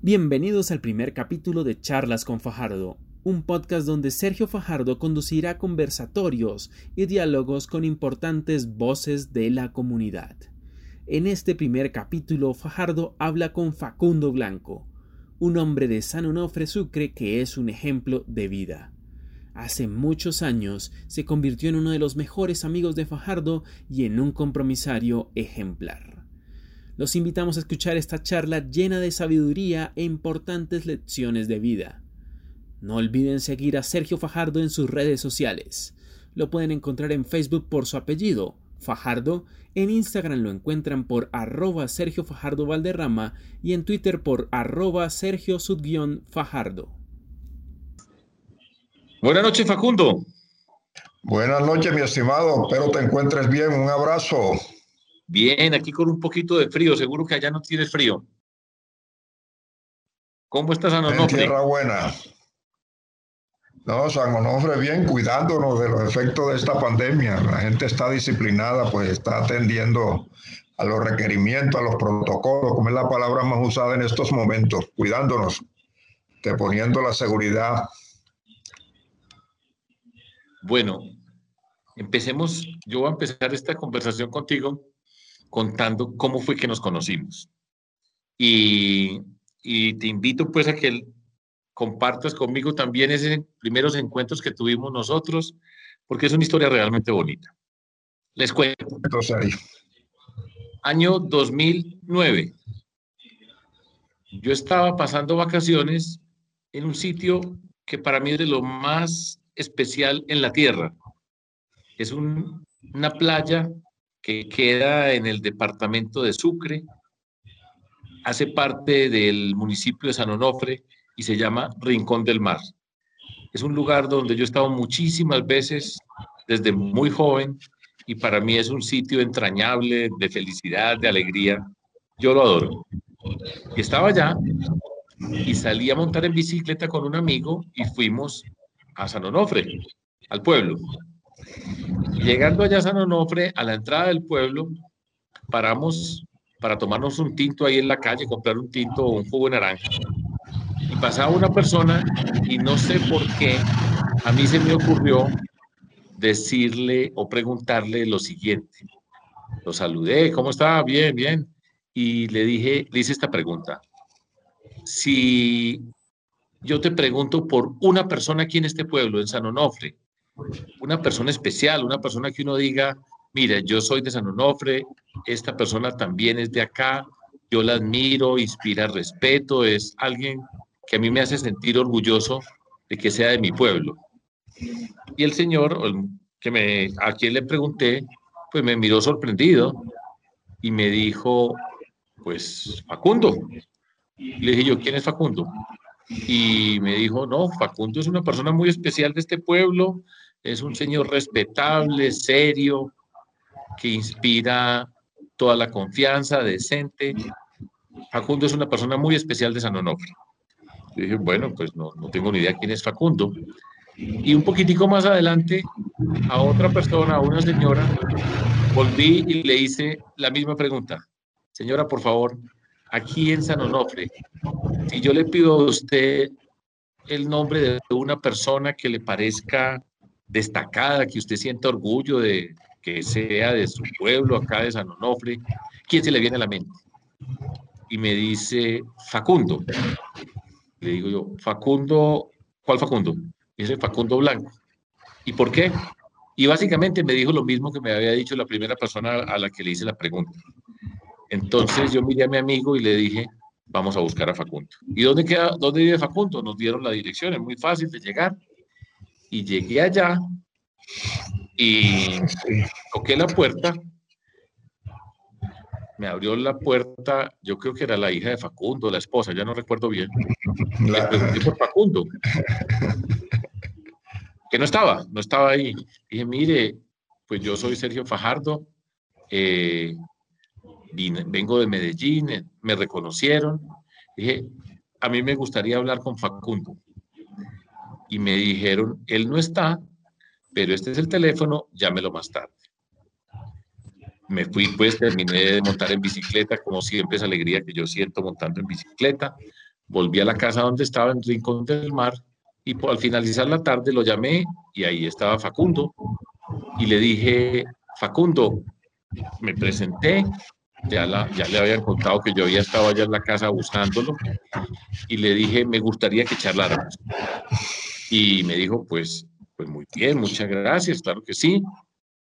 Bienvenidos al primer capítulo de Charlas con Fajardo, un podcast donde Sergio Fajardo conducirá conversatorios y diálogos con importantes voces de la comunidad. En este primer capítulo, Fajardo habla con Facundo Blanco, un hombre de San Onofre Sucre que es un ejemplo de vida. Hace muchos años se convirtió en uno de los mejores amigos de Fajardo y en un compromisario ejemplar. Los invitamos a escuchar esta charla llena de sabiduría e importantes lecciones de vida. No olviden seguir a Sergio Fajardo en sus redes sociales. Lo pueden encontrar en Facebook por su apellido, Fajardo, en Instagram lo encuentran por arroba Sergio Fajardo Valderrama y en Twitter por arroba Sergio Fajardo. Buenas noches, Facundo. Buenas noches, mi estimado. Espero te encuentres bien. Un abrazo. Bien, aquí con un poquito de frío, seguro que allá no tienes frío. ¿Cómo estás, San Onofre? En tierra buena. No, San Onofre bien, cuidándonos de los efectos de esta pandemia. La gente está disciplinada, pues está atendiendo a los requerimientos, a los protocolos, como es la palabra más usada en estos momentos, cuidándonos, te poniendo la seguridad. Bueno, empecemos, yo voy a empezar esta conversación contigo contando cómo fue que nos conocimos. Y, te invito pues a que compartas conmigo también esos primeros encuentros que tuvimos nosotros, porque es una historia realmente bonita. Les cuento. Año 2009. Yo estaba pasando vacaciones en un sitio que para mí es de lo más especial en la tierra. Es una playa que queda en el departamento de Sucre, hace parte del municipio de San Onofre y se llama Rincón del Mar. Es un lugar donde yo he estado muchísimas veces desde muy joven y para mí es un sitio entrañable de felicidad, de alegría. Yo lo adoro. Y estaba allá y salí a montar en bicicleta con un amigo y fuimos a San Onofre, al pueblo. Llegando allá a San Onofre, a la entrada del pueblo, paramos para tomarnos un tinto ahí en la calle, comprar un tinto o un jugo de naranja. Y pasaba una persona y no sé por qué a mí se me ocurrió decirle o preguntarle lo siguiente. Lo saludé, ¿cómo está? Bien, bien. Y le dije, le hice esta pregunta. Si yo te pregunto por una persona aquí en este pueblo, en San Onofre, una persona especial, una persona que uno diga, mire, yo soy de San Onofre, esta persona también es de acá, yo la admiro, inspira respeto, es alguien que a mí me hace sentir orgulloso de que sea de mi pueblo. Y el señor, que me, a quien le pregunté, pues me miró sorprendido y me dijo, pues Facundo. Le dije yo, ¿quién es Facundo? Y me dijo, no, Facundo es una persona muy especial de este pueblo, es un señor respetable, serio, que inspira toda la confianza, decente. Facundo es una persona muy especial de San Onofre. dije, bueno, pues no, no tengo ni idea quién es Facundo. Y un poquitico más adelante, a otra persona, a una señora, volví y le hice la misma pregunta. Señora, por favor, aquí en San Onofre, si yo le pido a usted el nombre de una persona que le parezca destacada, que usted sienta orgullo de que sea de su pueblo, acá de San Onofre, ¿quién se le viene a la mente? Y me dice, Facundo. Le digo yo, Facundo, ¿cuál Facundo? Dice Facundo Blanco. ¿Y por qué? Y básicamente me dijo lo mismo que me había dicho la primera persona a la que le hice la pregunta. Entonces yo miré a mi amigo y le dije, vamos a buscar a Facundo. ¿Y dónde queda, dónde vive Facundo? Nos dieron la dirección, es muy fácil de llegar y llegué allá y toqué la puerta. Me abrió la puerta, yo creo que era la hija de Facundo, la esposa, ya no recuerdo bien. Le pregunté por Facundo. Que no estaba, no estaba ahí. Dije, mire, pues yo soy Sergio Fajardo, eh, vengo de Medellín, me reconocieron. Dije, a mí me gustaría hablar con Facundo y me dijeron, él no está, pero este es el teléfono, llámelo más tarde. Me fui, pues terminé de montar en bicicleta, como siempre, esa alegría que yo siento montando en bicicleta. volví a la casa donde estaba en Rincón del Mar y al finalizar la tarde lo llamé y ahí estaba Facundo y le dije, Facundo, me presenté, ya, ya le habían contado que yo había estado allá en la casa buscándolo y le dije, me gustaría que charláramos. Y me dijo, pues, pues muy bien, muchas gracias, claro que sí.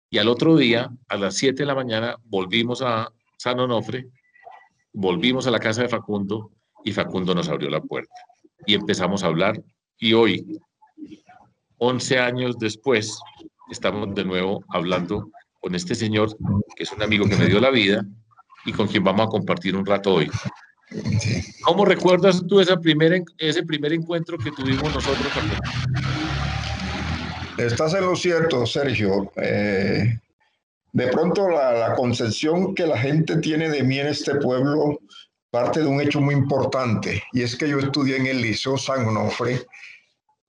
Y al otro día, a las 7 de la mañana, volvimos a San Onofre, volvimos a la casa de Facundo y Facundo nos abrió la puerta. Y empezamos a hablar y hoy, 11 años después, estamos de nuevo hablando con este señor, que es un amigo que me dio la vida y con quien vamos a compartir un rato hoy. ¿Cómo recuerdas tú esa primera, ese primer encuentro que tuvimos nosotros? Estás en lo cierto, Sergio. Eh, de pronto la, la, concepción que la gente tiene de mí en este pueblo parte de un hecho muy importante, y es que yo estudié en el Liceo San Onofre,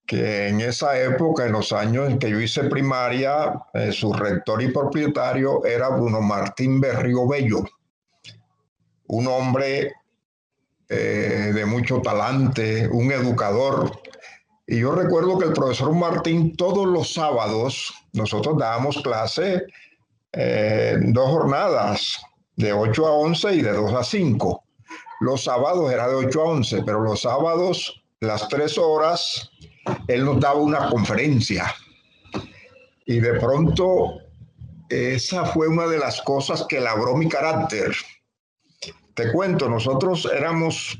que en esa época, en los años en que yo hice primaria, eh, su rector y propietario era Bruno Martín Berrío Bello, un hombre eh, de mucho talante, un educador. Y yo recuerdo que el profesor Martín todos los sábados, nosotros dábamos clase eh, dos jornadas, de 8 a 11 y de 2 a 5. Los sábados era de 8 a 11, pero los sábados, las tres horas, él nos daba una conferencia. Y de pronto, esa fue una de las cosas que labró mi carácter. Te cuento, nosotros éramos,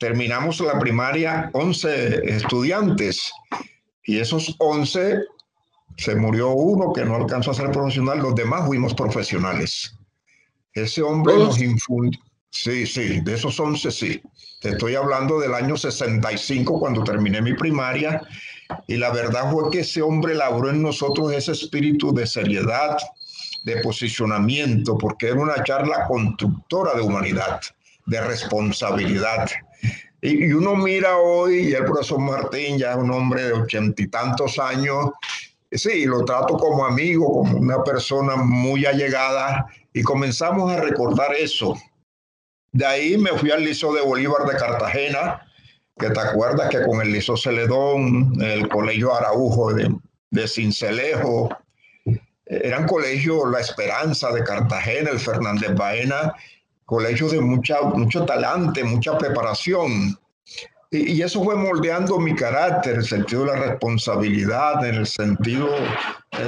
terminamos la primaria 11 estudiantes y esos 11 se murió uno que no alcanzó a ser profesional, los demás fuimos profesionales. Ese hombre nos infundió, Sí, sí, de esos 11 sí. Te estoy hablando del año 65 cuando terminé mi primaria y la verdad fue que ese hombre labró en nosotros ese espíritu de seriedad, de posicionamiento, porque era una charla constructora de humanidad, de responsabilidad. Y, uno mira hoy, y el profesor Martín ya es un hombre de ochenta y tantos años, sí, lo trato como amigo, como una persona muy allegada, y comenzamos a recordar eso, de ahí me fui al Liceo de Bolívar de Cartagena, que te acuerdas que con el Liceo Celedón, el Colegio Araujo de, de Cincelejo, eran colegios La Esperanza de Cartagena, el Fernández Baena, colegios de mucha, mucho talante, mucha preparación. Y, eso fue moldeando mi carácter, en el sentido de la responsabilidad, en el sentido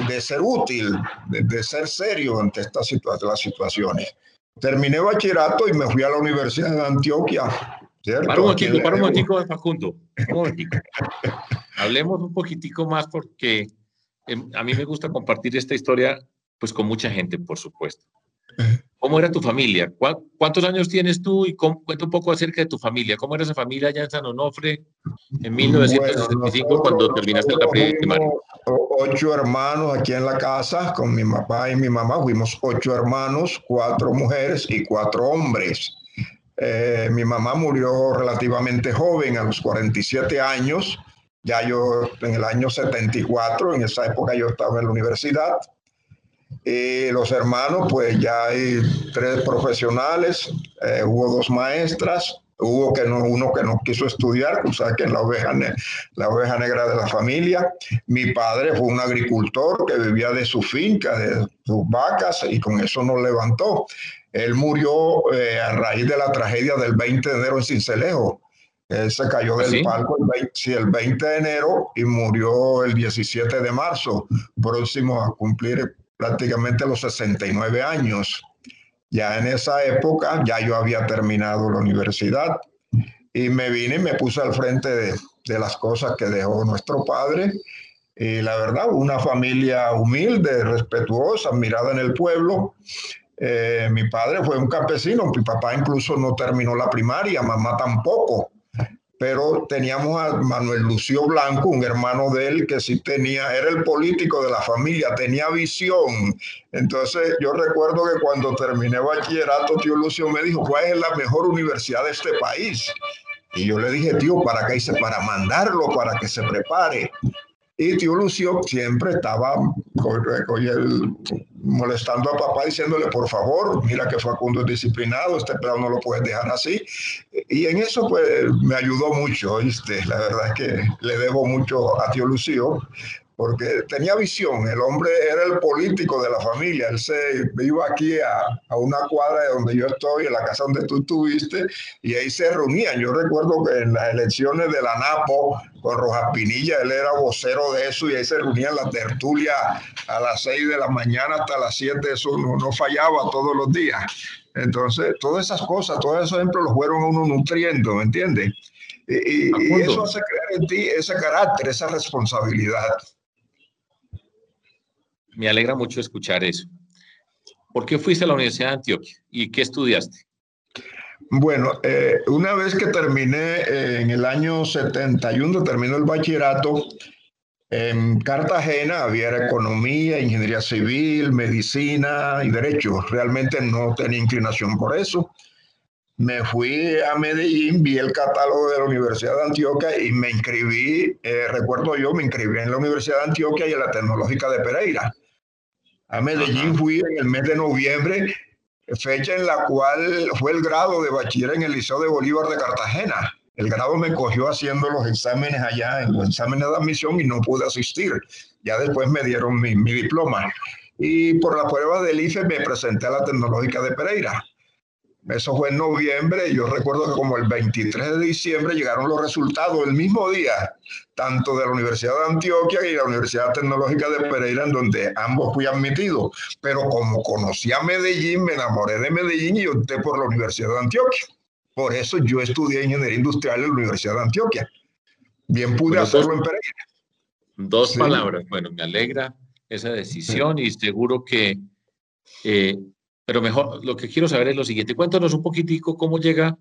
de ser útil, de, ser serio ante estas las situaciones. Terminé bachillerato y me fui a la Universidad de Antioquia. Para un momentico, para un momentico, Facundo. Hablemos un poquitico más porque a mí me gusta compartir esta historia pues con mucha gente, por supuesto. ¿Cómo era tu familia? ¿Cuántos años tienes tú? Y cuenta un poco acerca de tu familia. ¿Cómo era esa familia allá en San Onofre en 1965 cuando terminaste la primaria? Ocho hermanos aquí en la casa con mi papá y mi mamá. Fuimos ocho hermanos, cuatro mujeres y cuatro hombres. Eh, mi mamá murió relativamente joven, a los 47 años. Ya yo en el año 74, en esa época yo estaba en la universidad. Y los hermanos, pues ya hay tres profesionales, eh, hubo dos maestras, hubo que no, uno que no quiso estudiar, o sea, que es la oveja, la oveja negra de la familia. Mi padre fue un agricultor que vivía de su finca, de sus vacas, y con eso nos levantó. Él murió eh, a raíz de la tragedia del 20 de enero en Cincelejo. Él se cayó del ¿Sí? palco el el 20 de enero y murió el 17 de marzo, próximo a cumplir prácticamente los 69 años. Ya en esa época, ya yo había terminado la universidad y me vine y me puse al frente de, de las cosas que dejó nuestro padre. Y la verdad, una familia humilde, respetuosa, mirada en el pueblo. Eh, mi padre fue un campesino, mi papá incluso no terminó la primaria, mamá tampoco pero teníamos a Manuel Lucio Blanco, un hermano de él que sí tenía, era el político de la familia, tenía visión. Entonces yo recuerdo que cuando terminé bachillerato, tío Lucio me dijo, ¿cuál es la mejor universidad de este país? Y yo le dije, tío, ¿para qué hice? Para mandarlo, para que se prepare. Y tío Lucio siempre estaba, molestando a papá diciéndole, por favor, mira que Facundo es disciplinado, este pedo no lo puedes dejar así. Y en eso pues me ayudó mucho, ¿oíste? La verdad es que le debo mucho a tío Lucio, porque tenía visión, el hombre era el político de la familia, él se iba aquí a, a, una cuadra de donde yo estoy, en la casa donde tú estuviste, y ahí se reunían. Yo recuerdo que en las elecciones de la NAPO, con Rojas Pinilla, él era vocero de eso, y ahí se reunían la tertulia a las 6 de la mañana hasta las 7, eso no, no fallaba todos los días. Entonces, todas esas cosas, todos esos ejemplos los fueron uno nutriendo, ¿me entiendes? Y, y, y eso hace crear en ti ese carácter, esa responsabilidad. Me alegra mucho escuchar eso. ¿Por qué fuiste a la Universidad de Antioquia y qué estudiaste? Bueno, eh, una vez que terminé eh, en el año 71, terminó el bachillerato, en Cartagena había economía, ingeniería civil, medicina y derecho. Realmente no tenía inclinación por eso. Me fui a Medellín, vi el catálogo de la Universidad de Antioquia y me inscribí, eh, recuerdo yo, me inscribí en la Universidad de Antioquia y en la Tecnológica de Pereira. A Medellín fui en el mes de noviembre, fecha en la cual fue el grado de bachiller en el Liceo de Bolívar de Cartagena. El grado me cogió haciendo los exámenes allá, en los exámenes de admisión y no pude asistir. Ya después me dieron mi, mi diploma. Y por la prueba del IFE me presenté a la Tecnológica de Pereira. Eso fue en noviembre. Yo recuerdo que como el 23 de diciembre llegaron los resultados el mismo día, tanto de la Universidad de Antioquia y la Universidad Tecnológica de Pereira, en donde ambos fui admitido. Pero como conocí a Medellín, me enamoré de Medellín y opté por la Universidad de Antioquia. Por eso yo estudié ingeniería industrial en la Universidad de Antioquia. Bien pude hacerlo dos- en Pereira. Dos Sí. palabras. Bueno, me alegra esa decisión y seguro que, eh, pero mejor, lo que quiero saber es lo siguiente. Cuéntanos un poquitico cómo llega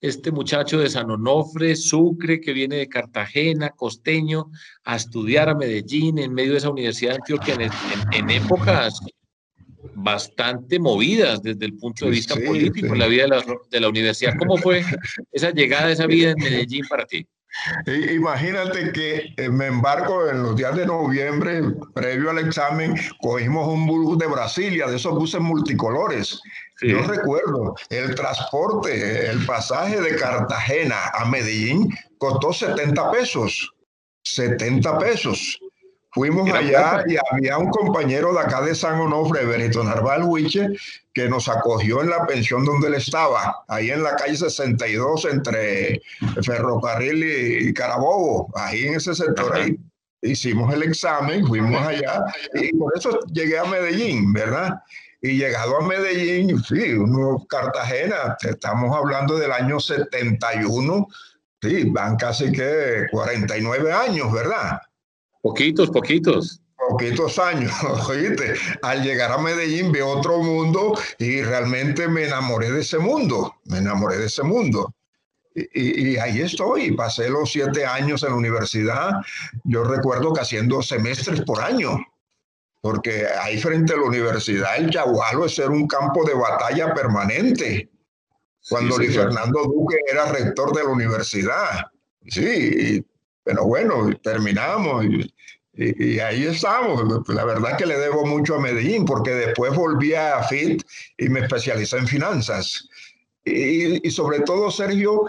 este muchacho de San Onofre, Sucre, que viene de Cartagena, costeño, a estudiar a Medellín en medio de esa Universidad de Antioquia en, en- en épocas bastante movidas desde el punto de vista sí, político sí. en la vida de la, de la universidad. ¿Cómo fue esa llegada, esa vida en Medellín para ti? Imagínate que eh, me embarco en los días de noviembre, previo al examen, cogimos un bus de Brasilia, de esos buses multicolores. Sí. Yo recuerdo, el transporte, el pasaje de Cartagena a Medellín costó 70 pesos. 70 pesos. Fuimos allá y había un compañero de acá de San Onofre, Benito Narval Huiche, que nos acogió en la pensión donde él estaba, ahí en la calle 62 entre Ferrocarril y, Carabobo, ahí en ese sector ahí. Hicimos el examen, fuimos allá y por eso llegué a Medellín, ¿verdad? Y llegado a Medellín, sí, uno, Cartagena, estamos hablando del año 71, sí, van casi que 49 años, ¿verdad? Poquitos, poquitos. poquitos años, oíste, al llegar a Medellín vi otro mundo y realmente me enamoré de ese mundo, me enamoré de ese mundo. Y, ahí estoy, pasé los siete años en la universidad, yo recuerdo que haciendo semestres por año, porque ahí frente a la universidad el Yagualo es ser un campo de batalla permanente, cuando Sí, Luis. Fernando Duque era rector de la universidad. Sí, y- pero bueno, terminamos y, y- y ahí estamos. La verdad que le debo mucho a Medellín porque después volví a FIT y me especialicé en finanzas. Y, sobre todo, Sergio,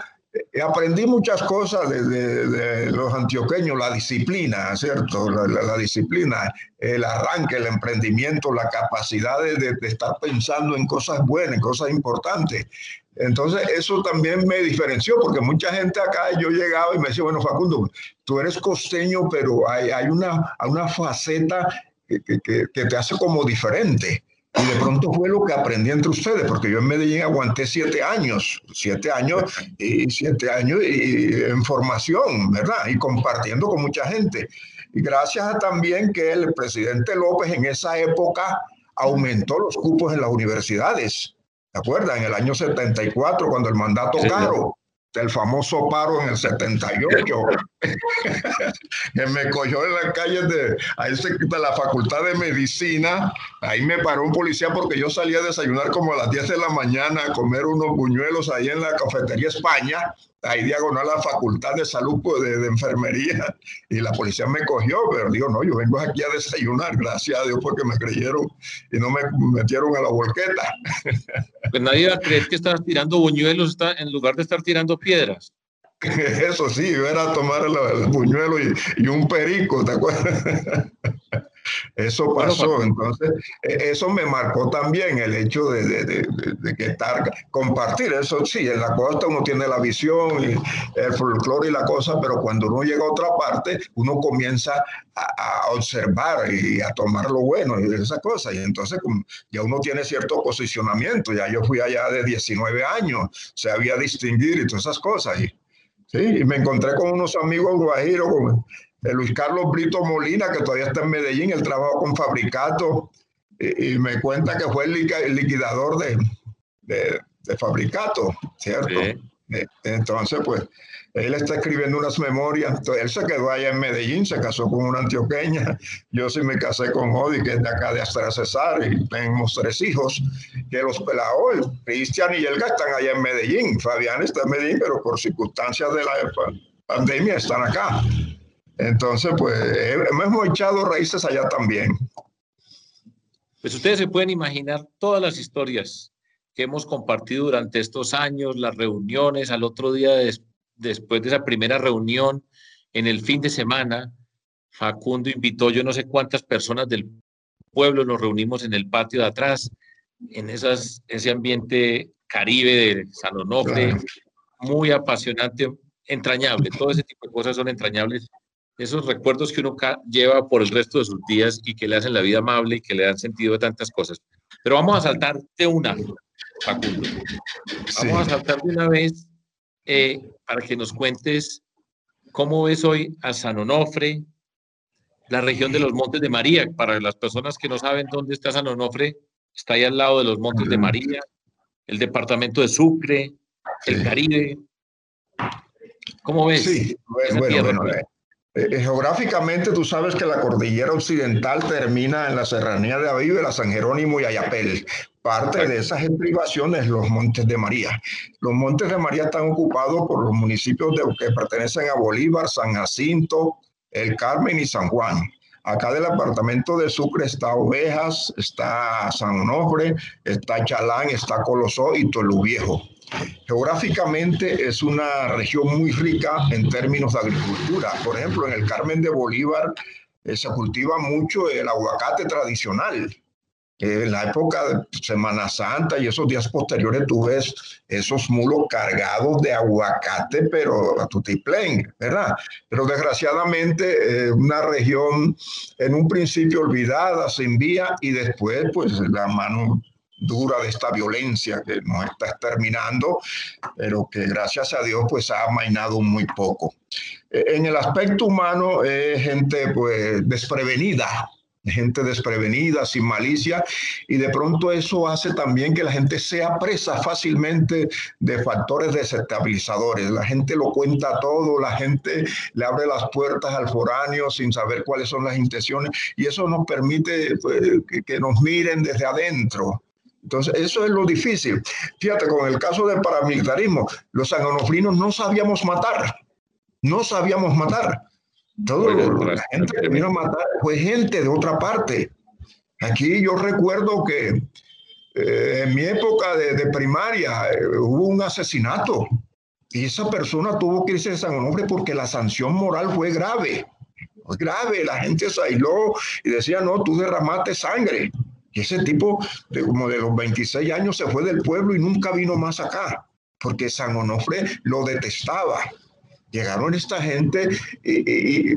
aprendí muchas cosas de, de- de los antioqueños, la disciplina, ¿cierto? La, la- la disciplina, el arranque, el emprendimiento, la capacidad de, de- estar pensando en cosas buenas, en cosas importantes. Entonces, eso también me diferenció, porque mucha gente acá, yo llegaba y me decía, bueno, Facundo, tú eres costeño, pero hay, hay una, una faceta que- que- que te hace como diferente. Y de pronto fue lo que aprendí entre ustedes, porque yo en Medellín aguanté siete años, siete años y siete años y, en formación, ¿verdad? Y compartiendo con mucha gente. Y gracias a también que el presidente López en esa época aumentó los cupos en las universidades. ¿Se acuerdan? En el año 74, cuando el mandato Sí, caro, del famoso paro en el 78, que me cogió en las calles de, de la Facultad de Medicina, ahí me paró un policía porque yo salía a desayunar como a las 10 de la mañana a comer unos buñuelos ahí en la cafetería España, ahí diagonal a la Facultad de Salud pues, de, enfermería y la policía me cogió, pero digo, no, yo vengo aquí a desayunar, gracias a Dios porque me creyeron y no me metieron a la volqueta. Pues nadie va a creer que estabas tirando buñuelos en lugar de estar tirando piedras. Eso sí, yo era tomar el, buñuelo y, y, un perico, ¿te acuerdas? Eso pasó, entonces e, eso me marcó también el hecho de, de, que estar, compartir, eso sí, en la costa uno tiene la visión, y el folclore y la cosa, pero cuando uno llega a otra parte, uno comienza a, observar y a tomar lo bueno y esas cosas, y entonces ya uno tiene cierto posicionamiento, ya yo fui allá de 19 años, se había distinguir y todas esas cosas, y, sí, y me encontré con unos amigos guajiros, Luis Carlos Brito Molina, que todavía está en Medellín, él trabaja con Fabricato y, me cuenta que fue el liquidador de, de, Fabricato, ¿cierto? Eh, entonces, pues, él está escribiendo unas memorias. él se quedó allá en Medellín, se casó con una antioqueña. Yo sí me casé con Odi, que es de acá de Astra Cesar, y tenemos tres hijos, que los pelados, Cristian y Elga, están allá en Medellín. Fabián está en Medellín, pero por circunstancias de la pandemia están acá. Entonces, pues hemos echado raíces allá también. Pues ustedes se pueden imaginar todas las historias que hemos compartido durante estos años, las reuniones, al otro día después de esa primera reunión, en el fin de semana, Facundo invitó yo no sé cuántas personas del pueblo, nos reunimos en el patio de atrás, en esas, ese ambiente caribe de San Onofre, muy apasionante, entrañable, todo ese tipo de cosas son entrañables esos recuerdos que uno lleva por el resto de sus días y que le hacen la vida amable y que le dan sentido de tantas cosas. Pero vamos a saltar de una, Facundo. Vamos a saltar de una vez eh, para que nos cuentes cómo ves hoy a San Onofre, la región de los Montes de María. Para las personas que no saben dónde está San Onofre, está ahí al lado de los Montes de María, el departamento de Sucre, el Caribe. ¿Cómo ves? Sí, bueno, bueno, eh, eh, eh, geográficamente tú sabes que la cordillera occidental termina en la serranía de Avive, San Jerónimo y Ayapel. Parte de esas estribaciones los Montes de María. Los Montes de María están ocupados por los municipios de, que pertenecen a Bolívar, San Jacinto, El Carmen y San Juan. Acá del apartamento de Sucre está Ovejas, está San Onofre, está Chalán, está Colosó y Tolu Viejo. Geográficamente es una región muy rica en términos de agricultura. Por ejemplo, en el Carmen de Bolívar eh, se cultiva mucho el aguacate tradicional. En la época de Semana Santa y esos días posteriores tú ves esos mulos cargados de aguacate, pero a tutiplén, ¿verdad? Pero desgraciadamente eh, una región en un principio olvidada, sin vía y después pues la mano dura de esta violencia que nos está exterminando, pero que gracias a Dios pues ha amainado muy poco. Eh, en el aspecto humano es gente pues desprevenida, gente desprevenida, sin malicia, y de pronto eso hace también que la gente sea presa fácilmente de factores desestabilizadores. La gente lo cuenta todo, la gente le abre las puertas al foráneo sin saber cuáles son las intenciones, y eso nos permite pues, que, nos miren desde adentro. Entonces, eso es lo difícil. Fíjate, con el caso del paramilitarismo, los sangonofrinos no sabíamos matar, no sabíamos matar. Todo la gente que vino a matar fue gente de otra parte. Aquí yo recuerdo que eh, en mi época de, primaria eh, hubo un asesinato y esa persona tuvo que irse de San Onofre porque la sanción moral fue grave. Fue grave, la gente se aisló y decía, no, tú derramaste sangre. Y ese tipo, de, como de los 26 años, se fue del pueblo y nunca vino más acá, porque San Onofre lo detestaba. Llegaron esta gente y,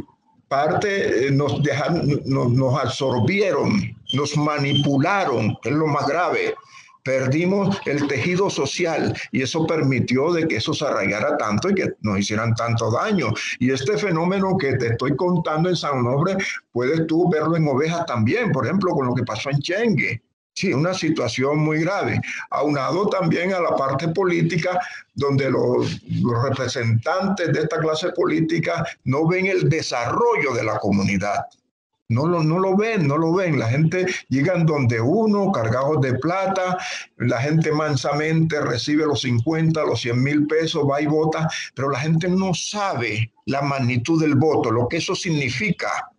parte eh, nos, dejaron, nos, nos absorbieron, nos manipularon, es lo más grave perdimos el tejido social y eso permitió de que eso se arraigara tanto y que nos hicieran tanto daño. Y este fenómeno que te estoy contando en San Nobre, puedes tú verlo en ovejas también, por ejemplo, con lo que pasó en Chengue. Sí, una situación muy grave, aunado también a la parte política, donde los, representantes de esta clase política no ven el desarrollo de la comunidad. No lo, no lo ven, no lo ven. La gente llegan donde uno, cargados de plata, la gente mansamente recibe los 50, los 100 mil pesos, va y vota, pero la gente no sabe la magnitud del voto, lo que eso significa.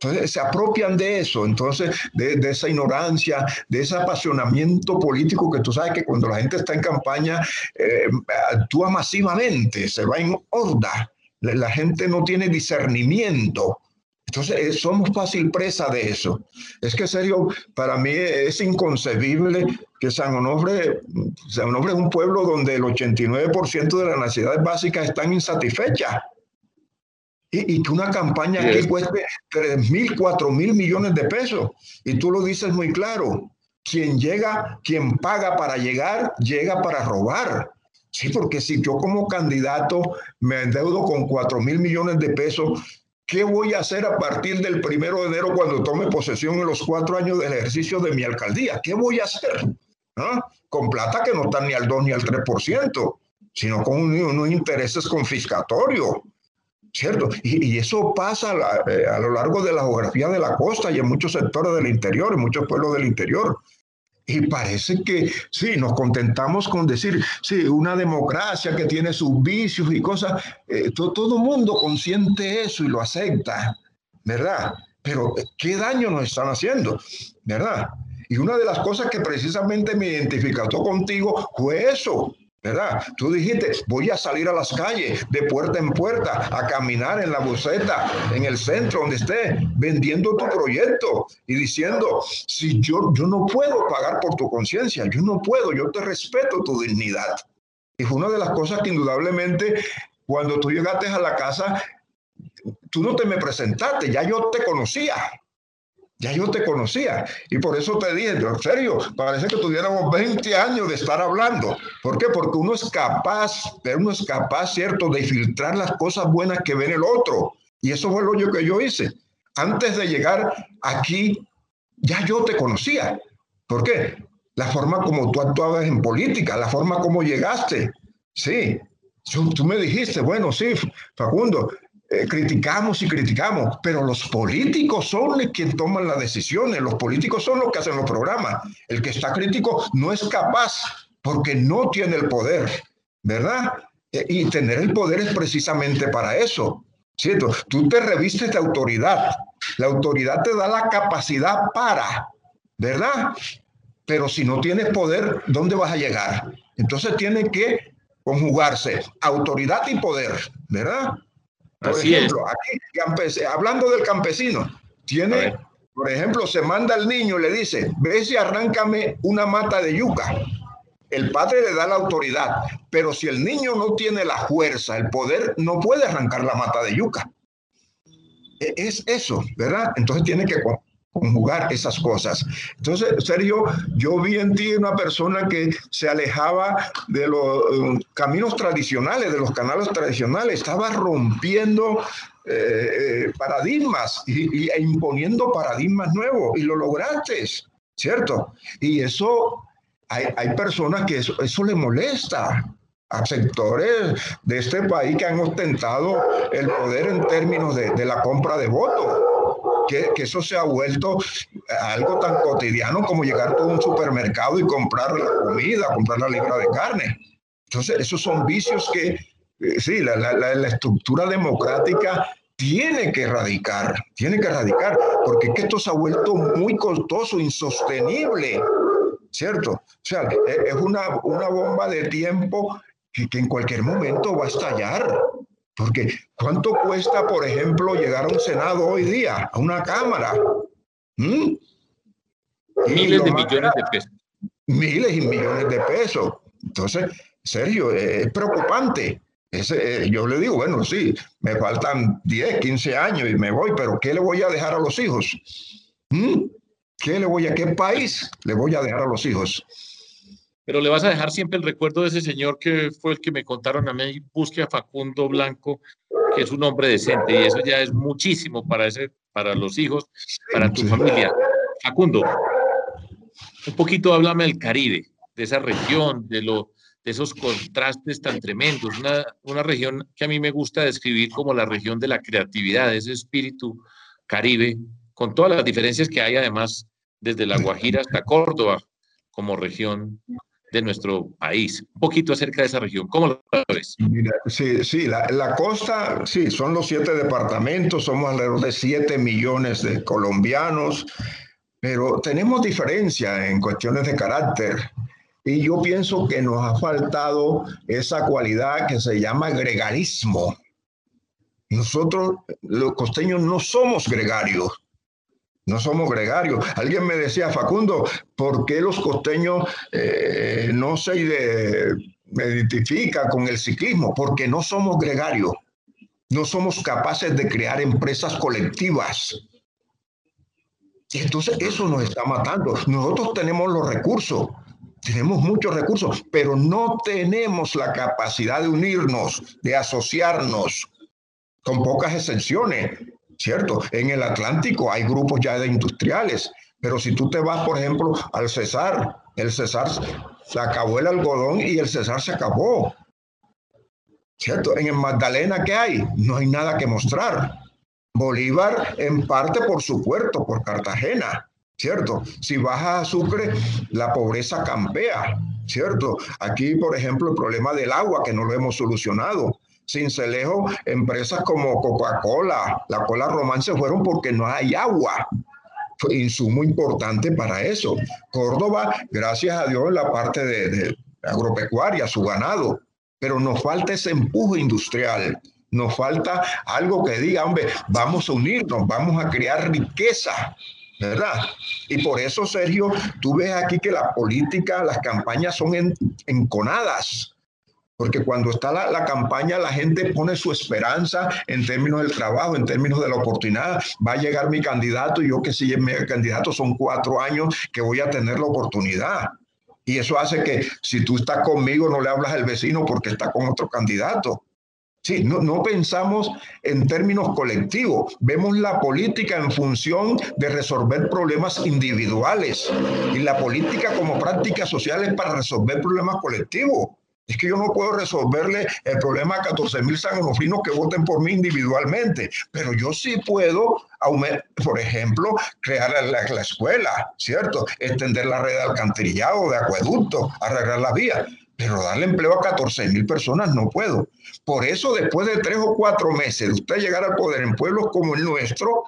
Entonces se apropian de eso, entonces de, esa ignorancia, de ese apasionamiento político que tú sabes que cuando la gente está en campaña eh, actúa masivamente, se va en horda, la gente no tiene discernimiento. Entonces, eh, somos fácil presa de eso. Es que, serio, para mí es inconcebible que San Onofre, San Onofre es un pueblo donde el 89% de las necesidades básicas están insatisfechas. Y, que una campaña aquí cueste 3 mil, 4 mil millones de pesos. Y tú lo dices muy claro. Quien llega, quien paga para llegar, llega para robar. Sí, porque si yo como candidato me endeudo con 4 mil millones de pesos, ¿Qué voy a hacer a partir del primero de enero cuando tome posesión en los cuatro años del ejercicio de mi alcaldía? ¿Qué voy a hacer? ¿Ah? Con plata que no está ni al 2 ni al 3%, sino con unos intereses confiscatorios. ¿Cierto? Y, eso pasa eh, a, lo largo de la geografía de la costa y en muchos sectores del interior, en muchos pueblos del interior. Y parece que sí, nos contentamos con decir, sí, una democracia que tiene sus vicios y cosas, eh, todo el mundo consiente eso y lo acepta, ¿verdad? Pero eh, ¿qué daño nos están haciendo? ¿Verdad? Y una de las cosas que precisamente me identificó contigo fue eso, ¿verdad? Tú dijiste, voy a salir a las calles de puerta en puerta, a caminar en la buceta, en el centro donde esté, vendiendo tu proyecto y diciendo, si yo, yo no puedo pagar por tu conciencia, yo no puedo, yo te respeto tu dignidad. Y fue una de las cosas que indudablemente cuando tú llegaste a la casa, tú no te me presentaste, ya yo te conocía. Ya yo te conocía y por eso te dije, en serio, parece que tuviéramos 20 años de estar hablando. ¿Por qué? Porque uno es capaz, pero uno es capaz, ¿cierto?, de filtrar las cosas buenas que ve el otro. Y eso fue lo que yo hice. Antes de llegar aquí, ya yo te conocía. ¿Por qué? La forma como tú actuabas en política, la forma como llegaste. Sí, tú me dijiste, bueno, sí, Facundo, eh, criticamos y criticamos, pero los políticos son los quienes toman las decisiones, los políticos son los que hacen los programas. El que está crítico no es capaz porque no tiene el poder, ¿verdad? Eh, y tener el poder es precisamente para eso, ¿cierto? Tú te revistes de autoridad, la autoridad te da la capacidad para, ¿verdad? Pero si no tienes poder, ¿dónde vas a llegar? Entonces tiene que conjugarse autoridad y poder, ¿verdad? Por ejemplo, aquí, hablando del campesino, tiene, por ejemplo, se manda al niño y le dice, ve si arráncame una mata de yuca. El padre le da la autoridad, pero si el niño no tiene la fuerza, el poder, no puede arrancar la mata de yuca. E, es eso, ¿verdad? Entonces tiene que conjugar esas cosas. Entonces, Sergio, yo vi en ti una persona que se alejaba de los um, caminos tradicionales, de los canales tradicionales, estaba rompiendo eh, eh, paradigmas y, e imponiendo paradigmas nuevos y lo lograste, ¿cierto? Y eso, hay, hay personas que eso, eso le molesta a sectores de este país que han ostentado el poder en términos de, de la compra de votos que, eso se ha vuelto algo tan cotidiano como llegar a un supermercado y comprar la comida, comprar la libra de carne. Entonces, esos son vicios que, eh, sí, la, la, la, estructura democrática tiene que erradicar, tiene que erradicar, porque es que esto se ha vuelto muy costoso, insostenible, ¿cierto? O sea, es una, una bomba de tiempo que en cualquier momento va a estallar. Porque ¿cuánto cuesta, por ejemplo, llegar a un Senado hoy día, a una Cámara? ¿Mm? Miles de millones de pesos. Miles y millones de pesos. Entonces, serio, es preocupante. Ese, eh, yo le digo, bueno, sí, me faltan 10, 15 años y me voy, pero ¿qué le voy a dejar a los hijos? ¿Mm? ¿Qué le voy a, qué país le voy a dejar a los hijos? Pero le vas a dejar siempre el recuerdo de ese señor que fue el que me contaron a mí, busque a Facundo Blanco, que es un hombre decente, y eso ya es muchísimo para, ese, para los hijos, para tu familia. Facundo, un poquito háblame del Caribe, de esa región, de, lo, de esos contrastes tan tremendos, una, una región que a mí me gusta describir como la región de la creatividad, ese espíritu caribe con todas las diferencias que hay además desde La Guajira hasta Córdoba como región de nuestro país. Un poquito acerca de esa región. ¿Cómo lo ves? sí, sí, la, la, costa, sí, son los siete departamentos, somos alrededor de siete millones de colombianos, pero tenemos diferencia en cuestiones de carácter. Y yo pienso que nos ha faltado esa cualidad que se llama gregarismo. Nosotros, los costeños, no somos gregarios. No somos gregarios. Alguien me decía, Facundo, ¿por qué los costeños eh, no se identifican con el ciclismo? Porque no somos gregarios. No somos capaces de crear empresas colectivas. Y entonces eso nos está matando. Nosotros tenemos los recursos, tenemos muchos recursos, pero no tenemos la capacidad de unirnos, de asociarnos, con pocas excepciones, ¿cierto? En el Atlántico hay grupos ya de industriales, pero si tú te vas, por ejemplo, al Cesar, el Cesar se acabó el algodón y el Cesar se acabó. ¿Cierto? En el Magdalena, ¿qué hay? No hay nada que mostrar. Bolívar, en parte por su puerto, por Cartagena. ¿cierto? Si baja a Sucre, la pobreza campea, ¿cierto? Aquí, por ejemplo, el problema del agua, que no lo hemos solucionado. Cincelejo, empresas como Coca-Cola, la cola román se fueron porque no hay agua. Fue insumo importante para eso. Córdoba, gracias a Dios, en la parte de, agropecuaria, su ganado, pero nos falta ese empuje industrial. Nos falta algo que diga, hombre, vamos a unirnos, vamos a crear riqueza, ¿verdad? Y por eso, Sergio, tú ves aquí que la política, las campañas son enconadas. Porque cuando está la, campaña, la gente pone su esperanza en términos del trabajo, en términos de la oportunidad. Va a llegar mi candidato y yo que si mi candidato son cuatro años que voy a tener la oportunidad. Y eso hace que si tú estás conmigo no le hablas al vecino porque está con otro candidato. Sí, no, no, pensamos en términos colectivos, vemos la política en función de resolver problemas individuales y la política como práctica social es para resolver problemas colectivos. Es que yo no puedo resolverle el problema a 14 mil sanonofrinos que voten por mí individualmente, pero yo sí puedo, por ejemplo, crear la, la escuela, ¿cierto? Extender la red de alcantarillado, de acueducto, arreglar la vía pero darle empleo a 14 mil personas no puedo. Por eso, después de tres o cuatro meses de usted llegar al poder en pueblos como el nuestro,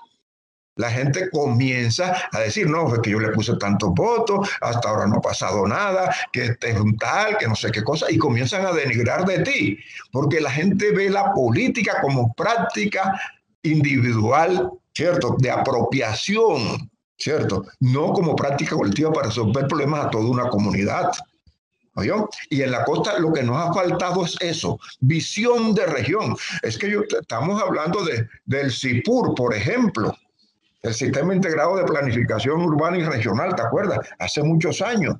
la gente comienza a decir, no, es que yo le puse tantos votos, hasta ahora no ha pasado nada, que este es un tal, que no sé qué cosa, y comienzan a denigrar de ti, porque la gente ve la política como práctica individual, ¿cierto? De apropiación, ¿cierto? No como práctica colectiva para resolver problemas a toda una comunidad. Y en la costa lo que nos ha faltado es eso, visión de región. Es que yo, estamos hablando de, del CIPUR, por ejemplo, el Sistema Integrado de Planificación Urbana y Regional, ¿te acuerdas? Hace muchos años.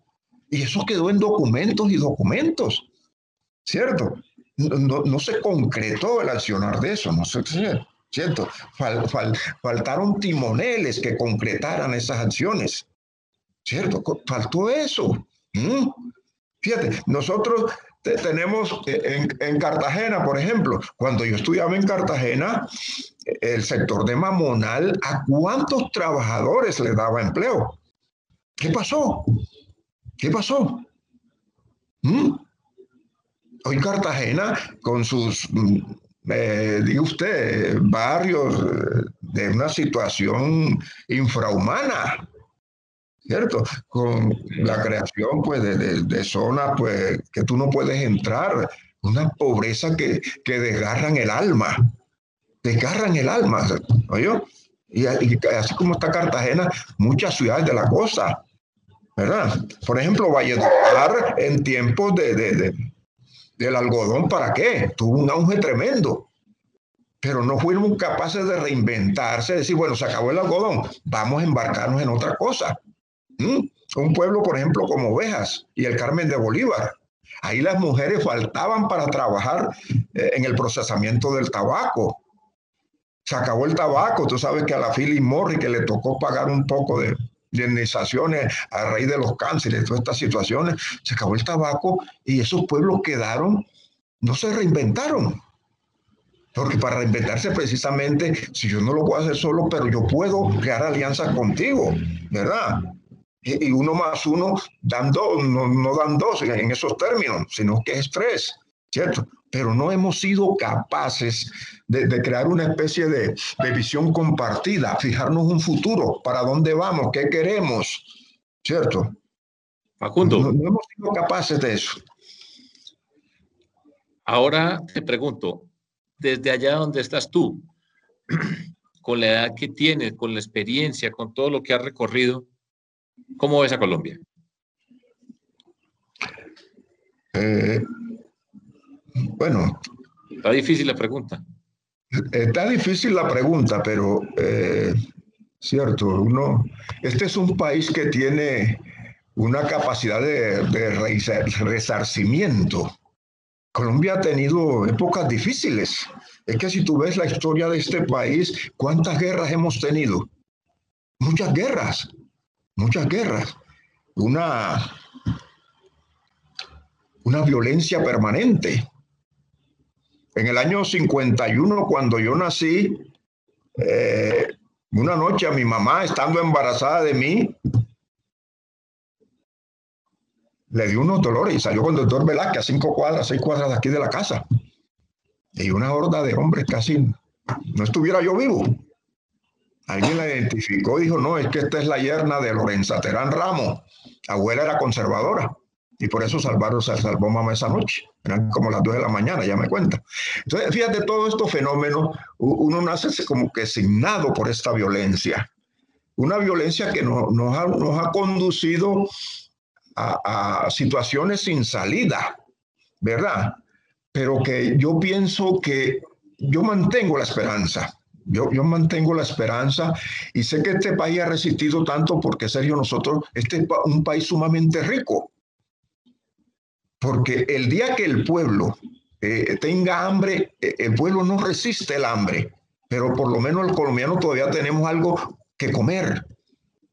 Y eso quedó en documentos y documentos, ¿cierto? No, se concretó el accionar de eso, no ¿cierto? faltaron timoneles que concretaran esas acciones, ¿cierto? Faltó eso. Fíjate, nosotros tenemos eh, en, Cartagena, por ejemplo, cuando yo estudiaba en Cartagena, el sector de Mamonal, ¿a cuántos trabajadores le daba empleo? ¿Qué pasó? ¿Qué pasó? ¿Mm? Hoy Cartagena, con sus, mm, eh, diga usted, barrios eh, de una situación infrahumana, ¿cierto? Con la creación pues, de, zonas pues, que tú no puedes entrar, una pobreza que, que desgarran el alma, desgarran el alma, ¿oye? Y, así como está Cartagena, muchas ciudades de la costa, ¿verdad? Por ejemplo, Valledupar en tiempos de, de, del algodón, ¿para qué? Tuvo un auge tremendo pero no fuimos capaces de reinventarse, decir, bueno, se acabó el algodón, vamos a embarcarnos en otra cosa. ¿Mm? Un pueblo, por ejemplo, como Ovejas y el Carmen de Bolívar. Ahí las mujeres faltaban para trabajar eh, en el procesamiento del tabaco. Se acabó el tabaco, tú sabes que a la Philip Morris que le tocó pagar un poco de indemnizaciones a raíz de los cánceres, todas estas situaciones, se acabó el tabaco y esos pueblos quedaron, no se reinventaron. Porque para reinventarse precisamente, si yo no lo puedo hacer solo, pero yo puedo crear alianzas contigo, ¿verdad? Y, uno más uno dan dos, no, no dan dos en esos términos, sino que es tres, ¿cierto? Pero no hemos sido capaces de, crear una especie de, visión compartida, fijarnos un futuro, para dónde vamos, qué queremos, ¿cierto? Facundo. no hemos sido capaces de eso. Ahora te pregunto, desde allá donde estás tú, con la edad que tienes, con la experiencia, con todo lo que has recorrido, ¿cómo ves a Colombia? Eh, bueno. Está difícil la pregunta. Está difícil la pregunta, pero eh, cierto, uno, este es un país que tiene una capacidad de, de resarcimiento Colombia ha tenido épocas difíciles. Es que si tú ves la historia de este país, ¿cuántas guerras hemos tenido? Muchas guerras, muchas guerras. Una, una violencia permanente. En el año 51, cuando yo nací, eh, una noche a mi mamá, estando embarazada de mí, le dio unos dolores y salió con el doctor Velázquez a cinco cuadras, seis cuadras de aquí de la casa. Y una horda de hombres casi no estuviera yo vivo. Alguien la identificó dijo, no, es que esta es la yerna de Lorenza Terán Ramos. Abuela era conservadora y por eso salvaron, se salvó mamá esa noche. Eran como las dos de la mañana, ya me cuenta. Entonces, fíjate, todos estos fenómenos, uno nace como que signado por esta violencia. Una violencia que nos, nos, ha, nos ha conducido a, situaciones sin salida, ¿verdad? Pero que yo pienso que yo mantengo la esperanza. Yo, yo, mantengo la esperanza y sé que este país ha resistido tanto porque, Sergio, nosotros, este es un país sumamente rico. Porque el día que el pueblo eh, tenga hambre, eh, el pueblo no resiste el hambre, pero por lo menos el colombiano todavía tenemos algo que comer.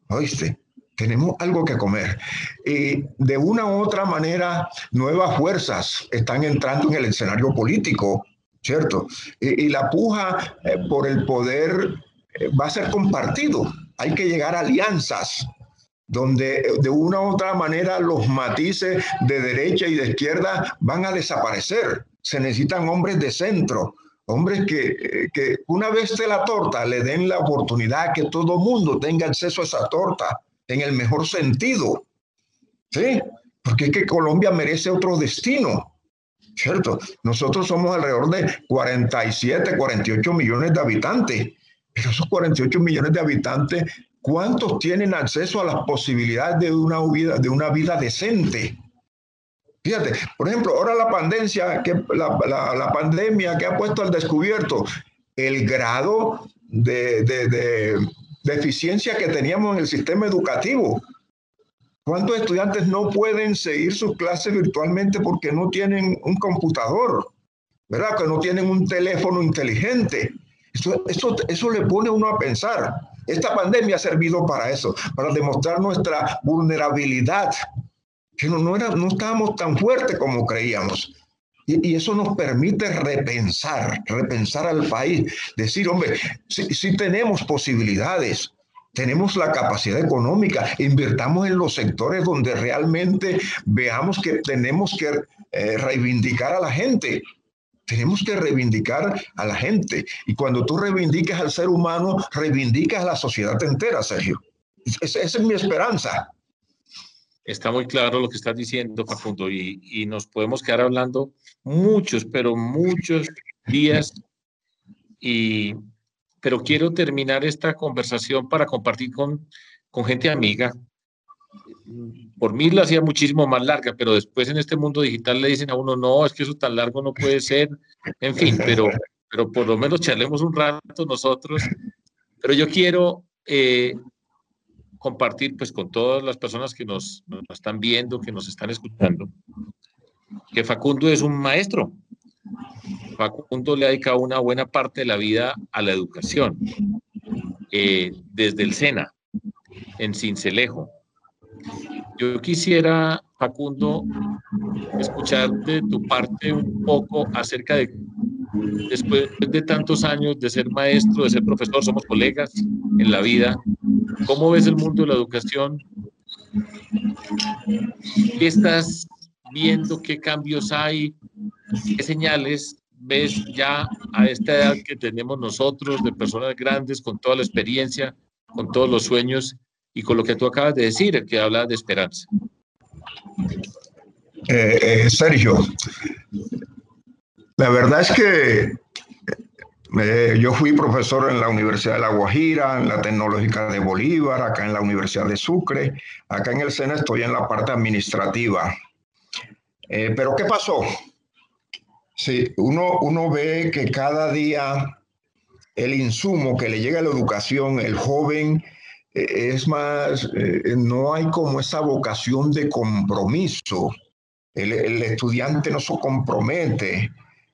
¿Oíste? tenemos algo que comer. Y de una u otra manera, nuevas fuerzas están entrando en el escenario político, ¿cierto? Y, la puja eh, por el poder eh, va a ser compartido. Hay que llegar a alianzas donde eh, de una u otra manera los matices de derecha y de izquierda van a desaparecer. Se necesitan hombres de centro, hombres que, que una vez de la torta le den la oportunidad que todo mundo tenga acceso a esa torta en el mejor sentido. ¿Sí? Porque es que Colombia merece otro destino. ¿Cierto? Nosotros somos alrededor de 47, 48 millones de habitantes. Pero esos 48 millones de habitantes, ¿cuántos tienen acceso a las posibilidades de una vida, de una vida decente? Fíjate, por ejemplo, ahora la pandemia, que, la, pandemia que ha puesto al descubierto el grado de, deficiencia que teníamos en el sistema educativo. ¿Cuántos estudiantes no pueden seguir sus clases virtualmente porque no tienen un computador? ¿Verdad? Que no tienen un teléfono inteligente. Eso, eso, eso le pone a uno a pensar. Esta pandemia ha servido para eso, para demostrar nuestra vulnerabilidad, que no, no, era, no estábamos tan fuertes como creíamos. Y, eso nos permite repensar, repensar al país, decir, hombre, si, tenemos posibilidades, tenemos la capacidad económica, invirtamos en los sectores donde realmente veamos que tenemos que eh, reivindicar a la gente. Tenemos que reivindicar a la gente. Y cuando tú reivindicas al ser humano, reivindicas a la sociedad entera, Sergio. esa es mi esperanza. Está muy claro lo que estás diciendo, Facundo, y, nos podemos quedar hablando muchos, pero muchos días. Y, pero quiero terminar esta conversación para compartir con, con gente amiga. Por mí la hacía muchísimo más larga, pero después en este mundo digital le dicen a uno, no, es que eso tan largo no puede ser. En fin, pero, pero por lo menos charlemos un rato nosotros. Pero yo quiero eh, compartir pues con todas las personas que nos, están viendo, que nos están escuchando, que Facundo es un maestro. Facundo le ha dedicado una buena parte de la vida a la educación, eh, desde el SENA, en Cincelejo. Yo quisiera, Facundo, escuchar de tu parte un poco acerca de después de tantos años de ser maestro, de ser profesor, somos colegas en la vida. ¿Cómo ves el mundo de la educación? ¿Qué estás viendo? ¿Qué cambios hay? ¿Qué señales ves ya a esta edad que tenemos nosotros, de personas grandes, con toda la experiencia, con todos los sueños y con lo que tú acabas de decir, que habla de esperanza? Eh, eh, Sergio, la verdad es que eh, yo fui profesor en la Universidad de La Guajira, en la Tecnológica de Bolívar, acá en la Universidad de Sucre, acá en el SENA estoy en la parte administrativa. pero ¿qué pasó? Sí, uno, uno ve que cada día el insumo que le llega a la educación, el joven, eh, es más, eh, no hay como esa vocación de compromiso. El, estudiante no se compromete.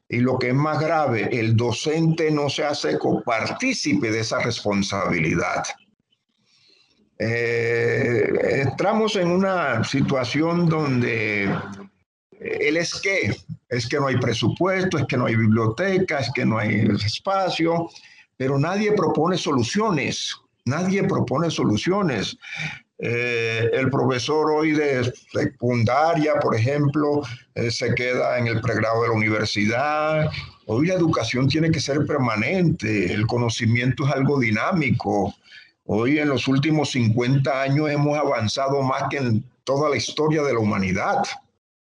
Y lo que es más grave, el docente no se hace copartícipe de esa responsabilidad. Eh, entramos en una situación donde el es que, es que no hay presupuesto, es que no hay biblioteca, es que no hay espacio, pero nadie propone soluciones, nadie propone soluciones. Eh, el profesor hoy de secundaria, por ejemplo, eh, se queda en el pregrado de la universidad. Hoy la educación tiene que ser permanente, el conocimiento es algo dinámico. Hoy en los últimos 50 años hemos avanzado más que en toda la historia de la humanidad.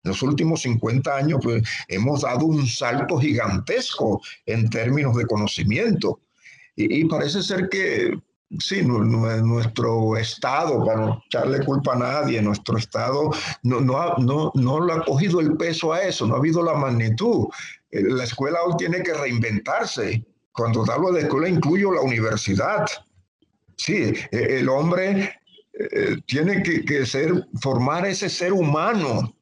En los últimos 50 años pues, hemos dado un salto gigantesco en términos de conocimiento. Y, parece ser que, sí, nuestro Estado, para no echarle culpa a nadie, nuestro Estado no, no, no, no le ha cogido el peso a eso, no ha habido la magnitud. Eh, la escuela hoy tiene que reinventarse. Cuando hablo de escuela incluyo la universidad. Sí, e, el hombre eh, tiene que, que, ser, formar ese ser humano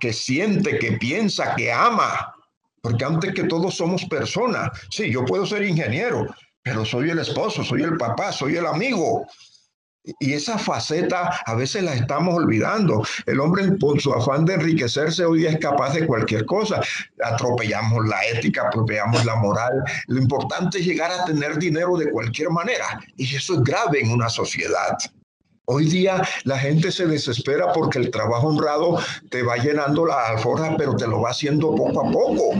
que siente, que piensa, que ama. Porque antes que todos somos personas. Sí, yo puedo ser ingeniero, pero soy el esposo, soy el papá, soy el amigo. Y esa faceta a veces la estamos olvidando. El hombre por su afán de enriquecerse hoy día es capaz de cualquier cosa. Atropellamos la ética, atropellamos la moral. Lo importante es llegar a tener dinero de cualquier manera. Y eso es grave en una sociedad. Hoy día la gente se desespera porque el trabajo honrado te va llenando la alforja, pero te lo va haciendo poco a poco.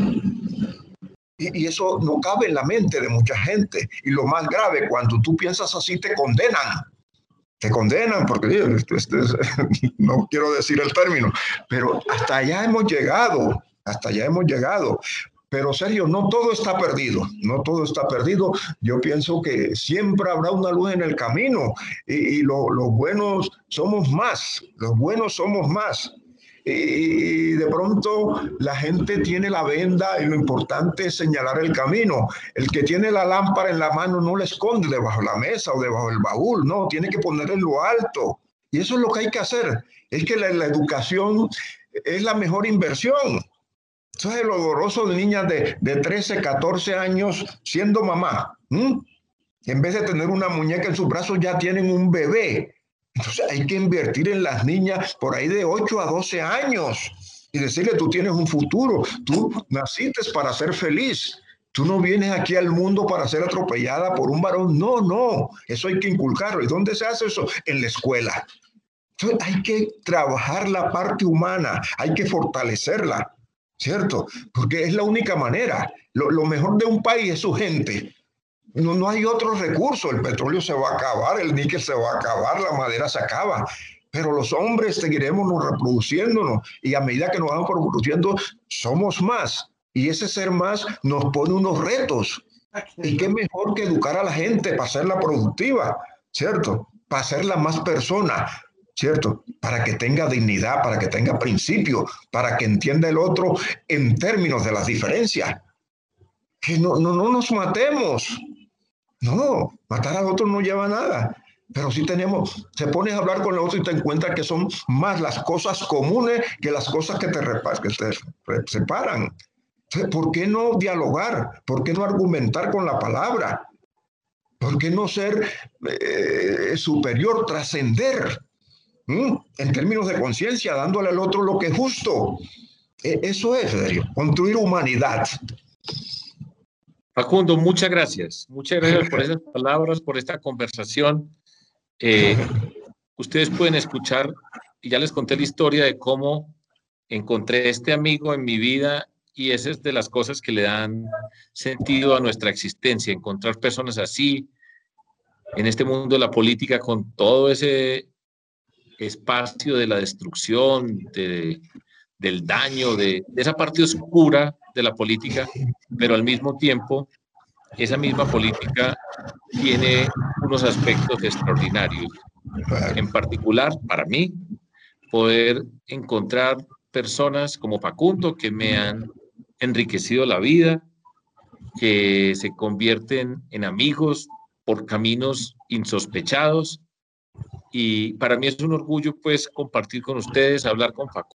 Y, eso no cabe en la mente de mucha gente. Y lo más grave, cuando tú piensas así, te condenan. Te condenan porque no quiero decir el término, pero hasta allá hemos llegado, hasta allá hemos llegado. Pero Sergio, no todo está perdido, no todo está perdido. Yo pienso que siempre habrá una luz en el camino y, los buenos somos más, los buenos somos más. Y de pronto la gente tiene la venda y lo importante es señalar el camino. El que tiene la lámpara en la mano no la esconde debajo de la mesa o debajo del baúl, no, tiene que ponerla en lo alto. Y eso es lo que hay que hacer. Es que la educación es la mejor inversión. Eso es el doloroso de niñas de, de 13, 14 años siendo mamá. En vez de tener una muñeca en sus brazos, ya tienen un bebé. Entonces hay que invertir en las niñas por ahí de 8 a 12 años y decirle, tú tienes un futuro, tú naciste para ser feliz. Tú no vienes aquí al mundo para ser atropellada por un varón. No, no, eso hay que inculcarlo. ¿Y dónde se hace eso? En la escuela. Entonces hay que trabajar la parte humana, hay que fortalecerla. ¿Cierto? Porque es la única manera. Lo, mejor de un país es su gente. No, no hay otro recurso. El petróleo se va a acabar, el níquel se va a acabar, la madera se acaba. Pero los hombres seguiremos reproduciéndonos y a medida que nos vamos reproduciendo, somos más. Y ese ser más nos pone unos retos. Y qué mejor que educar a la gente para hacerla productiva, ¿cierto? Para hacerla más persona, ¿cierto? Para que tenga dignidad, para que tenga principio, para que entienda el otro en términos de las diferencias. Que no, no, no nos matemos. No, matar al otro no lleva nada. Pero si tenemos, se pones a hablar con el otro y te encuentras que son más las cosas comunes que las cosas que te, que te separan. ¿Por qué no dialogar? ¿Por qué no argumentar con la palabra? ¿Por qué no ser eh, superior, trascender? En términos de conciencia, dándole al otro lo que es justo. E, eso es, construir humanidad. Facundo, muchas gracias. Muchas gracias por esas palabras, por esta conversación. Eh, ustedes pueden escuchar, y ya les conté la historia de cómo encontré este amigo en mi vida y esa es de las cosas que le dan sentido a nuestra existencia, encontrar personas así en este mundo de la política con todo ese espacio de la destrucción, de, del daño, de, de, esa parte oscura de la política, pero al mismo tiempo esa misma política tiene unos aspectos extraordinarios. En particular, para mí, poder encontrar personas como Facundo que me han enriquecido la vida, que se convierten en amigos por caminos insospechados. Y para mí es un orgullo pues compartir con ustedes, hablar con Facundo